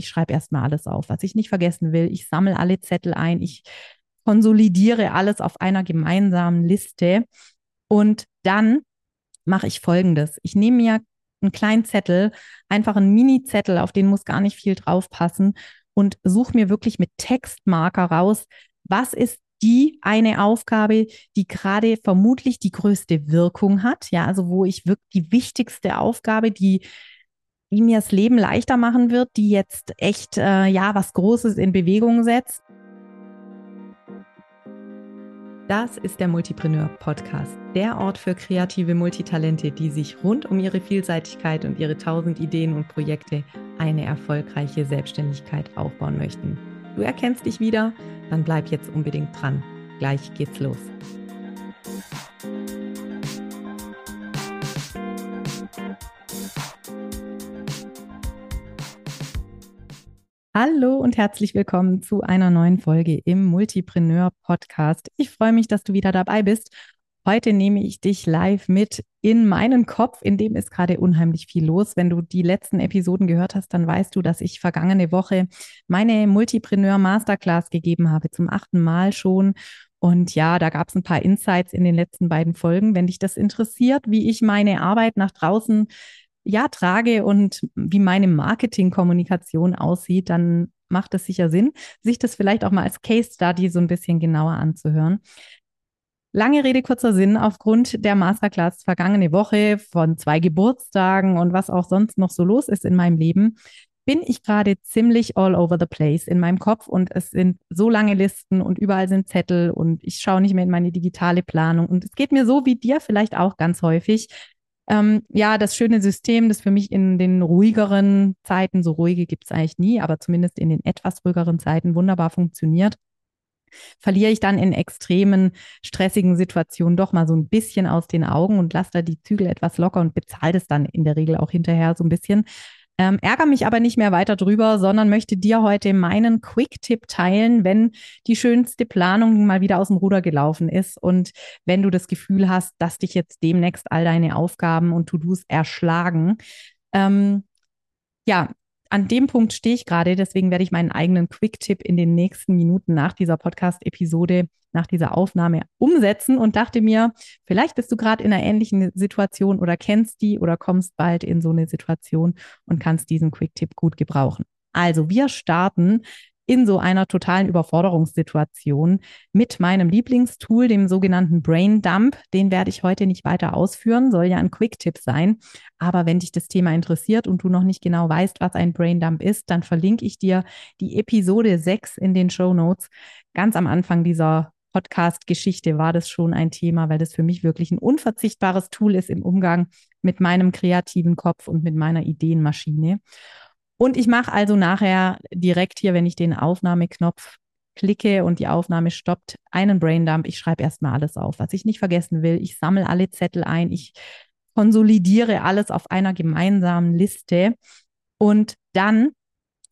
Ich schreibe erstmal alles auf, was ich nicht vergessen will. Ich sammle alle Zettel ein. Ich konsolidiere alles auf einer gemeinsamen Liste. Und dann mache ich Folgendes. Ich nehme mir einen kleinen Zettel, einfach einen Mini-Zettel, auf den muss gar nicht viel draufpassen und suche mir wirklich mit Textmarker raus, was ist die eine Aufgabe, die gerade vermutlich die größte Wirkung hat. Ja, also wo ich wirklich die wichtigste Aufgabe, die, die mir das Leben leichter machen wird, die jetzt echt, äh, ja, was Großes in Bewegung setzt. Das ist der Multipreneur Podcast, der Ort für kreative Multitalente, die sich rund um ihre Vielseitigkeit und ihre tausend Ideen und Projekte eine erfolgreiche Selbstständigkeit aufbauen möchten. Du erkennst dich wieder? Dann bleib jetzt unbedingt dran. Gleich geht's los. Hallo und herzlich willkommen zu einer neuen Folge im Multipreneur Podcast. Ich freue mich, dass du wieder dabei bist. Heute nehme ich dich live mit in meinen Kopf, in dem ist gerade unheimlich viel los. Wenn du die letzten Episoden gehört hast, dann weißt du, dass ich vergangene Woche meine Multipreneur Masterclass gegeben habe, zum achten Mal schon. Und ja, da gab es ein paar Insights in den letzten beiden Folgen. Wenn dich das interessiert, wie ich meine Arbeit nach draußen ja trage und wie meine Marketingkommunikation aussieht, dann macht es sicher Sinn, sich das vielleicht auch mal als Case Study so ein bisschen genauer anzuhören. Lange Rede, kurzer Sinn. Aufgrund der Masterclass vergangene Woche von zwei Geburtstagen und was auch sonst noch so los ist in meinem Leben, bin ich gerade ziemlich all over the place in meinem Kopf und es sind so lange Listen und überall sind Zettel und ich schaue nicht mehr in meine digitale Planung und es geht mir so wie dir vielleicht auch ganz häufig, ähm, ja, das schöne System, das für mich in den ruhigeren Zeiten, so ruhige gibt es eigentlich nie, aber zumindest in den etwas ruhigeren Zeiten wunderbar funktioniert, verliere ich dann in extremen, stressigen Situationen doch mal so ein bisschen aus den Augen und lasse da die Zügel etwas locker und bezahle das dann in der Regel auch hinterher so ein bisschen. Ähm, ärgere mich aber nicht mehr weiter drüber, sondern möchte dir heute meinen Quick-Tipp teilen, wenn die schönste Planung mal wieder aus dem Ruder gelaufen ist und wenn du das Gefühl hast, dass dich jetzt demnächst all deine Aufgaben und To-Dos erschlagen. Ähm, ja, an dem Punkt stehe ich gerade, deswegen werde ich meinen eigenen Quick-Tipp in den nächsten Minuten nach dieser Podcast-Episode, nach dieser Aufnahme umsetzen und dachte mir, vielleicht bist du gerade in einer ähnlichen Situation oder kennst die oder kommst bald in so eine Situation und kannst diesen Quick-Tipp gut gebrauchen. Also wir starten in so einer totalen Überforderungssituation mit meinem Lieblingstool, dem sogenannten Brain Dump. Den werde ich heute nicht weiter ausführen, soll ja ein Quick-Tipp sein. Aber wenn dich das Thema interessiert und du noch nicht genau weißt, was ein Brain Dump ist, dann verlinke ich dir die Episode 6 in den Show Notes. Ganz am Anfang dieser Podcast-Geschichte war das schon ein Thema, weil das für mich wirklich ein unverzichtbares Tool ist im Umgang mit meinem kreativen Kopf und mit meiner Ideenmaschine. Und ich mache also nachher direkt hier, wenn ich den Aufnahmeknopf klicke und die Aufnahme stoppt, einen Braindump. Ich schreibe erstmal alles auf, was ich nicht vergessen will. Ich sammle alle Zettel ein. Ich konsolidiere alles auf einer gemeinsamen Liste. Und dann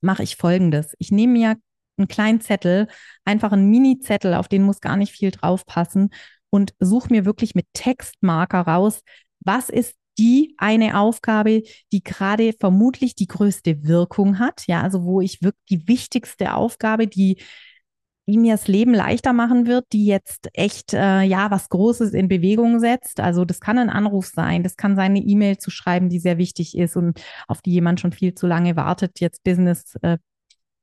mache ich Folgendes. Ich nehme mir einen kleinen Zettel, einfach einen Mini-Zettel, auf den muss gar nicht viel draufpassen und suche mir wirklich mit Textmarker raus, was ist die eine Aufgabe, die gerade vermutlich die größte Wirkung hat. Ja, also wo ich wirklich die wichtigste Aufgabe, die die mir das Leben leichter machen wird, die jetzt echt äh, ja was Großes in Bewegung setzt. Also das kann ein Anruf sein, das kann sein, eine E-Mail zu schreiben, die sehr wichtig ist und auf die jemand schon viel zu lange wartet, jetzt Business äh,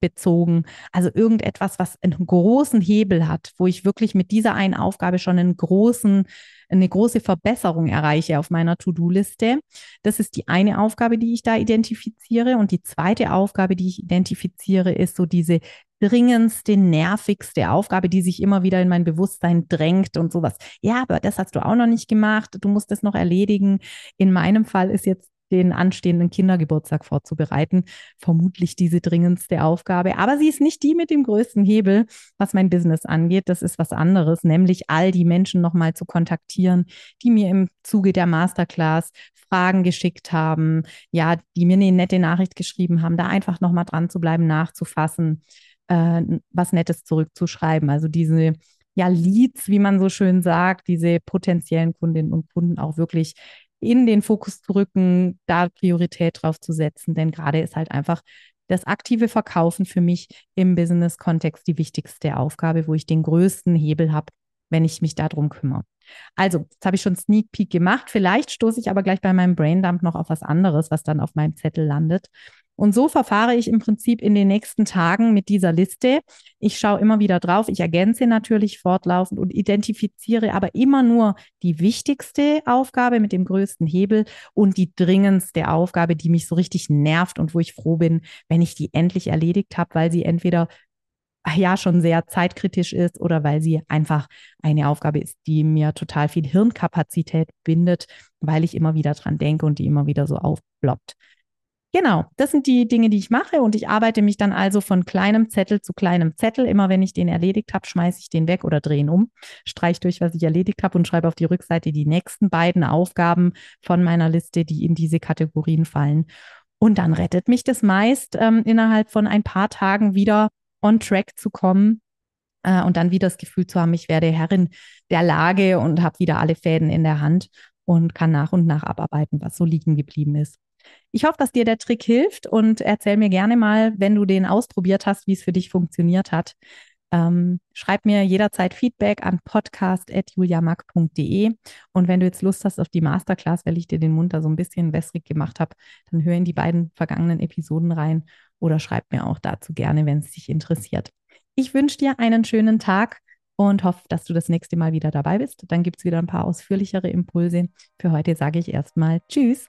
bezogen. Also irgendetwas, was einen großen Hebel hat, wo ich wirklich mit dieser einen Aufgabe schon einen großen eine große Verbesserung erreiche auf meiner To-Do-Liste. Das ist die eine Aufgabe, die ich da identifiziere. Und die zweite Aufgabe, die ich identifiziere, ist so diese dringendste, nervigste Aufgabe, die sich immer wieder in mein Bewusstsein drängt und sowas. Ja, aber das hast du auch noch nicht gemacht. Du musst das noch erledigen. In meinem Fall ist jetzt den anstehenden Kindergeburtstag vorzubereiten. Vermutlich diese dringendste Aufgabe. Aber sie ist nicht die mit dem größten Hebel, was mein Business angeht. Das ist was anderes, nämlich all die Menschen nochmal zu kontaktieren, die mir im Zuge der Masterclass Fragen geschickt haben, ja, die mir eine nette Nachricht geschrieben haben, da einfach nochmal dran zu bleiben, nachzufassen, äh, was Nettes zurückzuschreiben. Also diese ja, Leads, wie man so schön sagt, diese potenziellen Kundinnen und Kunden auch wirklich in den Fokus zu rücken, da Priorität drauf zu setzen. Denn gerade ist halt einfach das aktive Verkaufen für mich im Business-Kontext die wichtigste Aufgabe, wo ich den größten Hebel habe, wenn ich mich darum kümmere. Also, jetzt habe ich schon Sneak Peek gemacht. Vielleicht stoße ich aber gleich bei meinem Braindump noch auf was anderes, was dann auf meinem Zettel landet. Und so verfahre ich im Prinzip in den nächsten Tagen mit dieser Liste. Ich schaue immer wieder drauf. Ich ergänze natürlich fortlaufend und identifiziere aber immer nur die wichtigste Aufgabe mit dem größten Hebel und die dringendste Aufgabe, die mich so richtig nervt und wo ich froh bin, wenn ich die endlich erledigt habe, weil sie entweder ja schon sehr zeitkritisch ist oder weil sie einfach eine Aufgabe ist, die mir total viel Hirnkapazität bindet, weil ich immer wieder dran denke und die immer wieder so aufploppt. Genau, das sind die Dinge, die ich mache und ich arbeite mich dann also von kleinem Zettel zu kleinem Zettel. Immer wenn ich den erledigt habe, schmeiße ich den weg oder drehe ihn um, streiche durch, was ich erledigt habe und schreibe auf die Rückseite die nächsten beiden Aufgaben von meiner Liste, die in diese Kategorien fallen. Und dann rettet mich das meist, ähm, innerhalb von ein paar Tagen wieder on track zu kommen äh, und dann wieder das Gefühl zu haben, ich werde Herrin der Lage und habe wieder alle Fäden in der Hand und kann nach und nach abarbeiten, was so liegen geblieben ist. Ich hoffe, dass dir der Trick hilft und erzähl mir gerne mal, wenn du den ausprobiert hast, wie es für dich funktioniert hat. Ähm, schreib mir jederzeit Feedback an podcast.juliamack.de. Und wenn du jetzt Lust hast auf die Masterclass, weil ich dir den Mund da so ein bisschen wässrig gemacht habe, dann hör in die beiden vergangenen Episoden rein oder schreib mir auch dazu gerne, wenn es dich interessiert. Ich wünsche dir einen schönen Tag und hoffe, dass du das nächste Mal wieder dabei bist. Dann gibt es wieder ein paar ausführlichere Impulse. Für heute sage ich erstmal Tschüss.